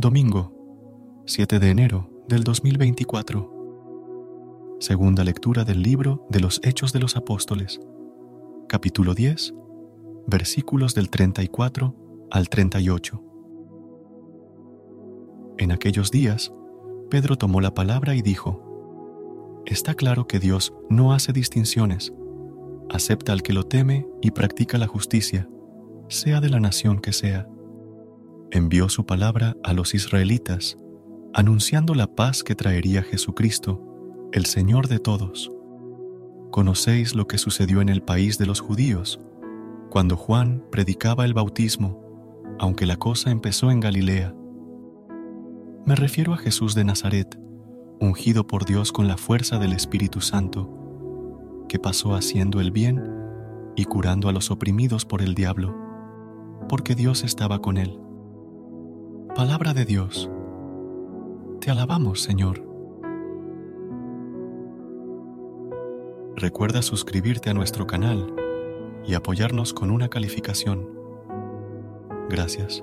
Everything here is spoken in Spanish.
Domingo, 7 de enero del 2024. Segunda lectura del libro de los Hechos de los Apóstoles, capítulo 10, versículos del 34 al 38. En aquellos días, Pedro tomó la palabra y dijo, Está claro que Dios no hace distinciones, acepta al que lo teme y practica la justicia, sea de la nación que sea envió su palabra a los israelitas, anunciando la paz que traería Jesucristo, el Señor de todos. Conocéis lo que sucedió en el país de los judíos, cuando Juan predicaba el bautismo, aunque la cosa empezó en Galilea. Me refiero a Jesús de Nazaret, ungido por Dios con la fuerza del Espíritu Santo, que pasó haciendo el bien y curando a los oprimidos por el diablo, porque Dios estaba con él. Palabra de Dios. Te alabamos, Señor. Recuerda suscribirte a nuestro canal y apoyarnos con una calificación. Gracias.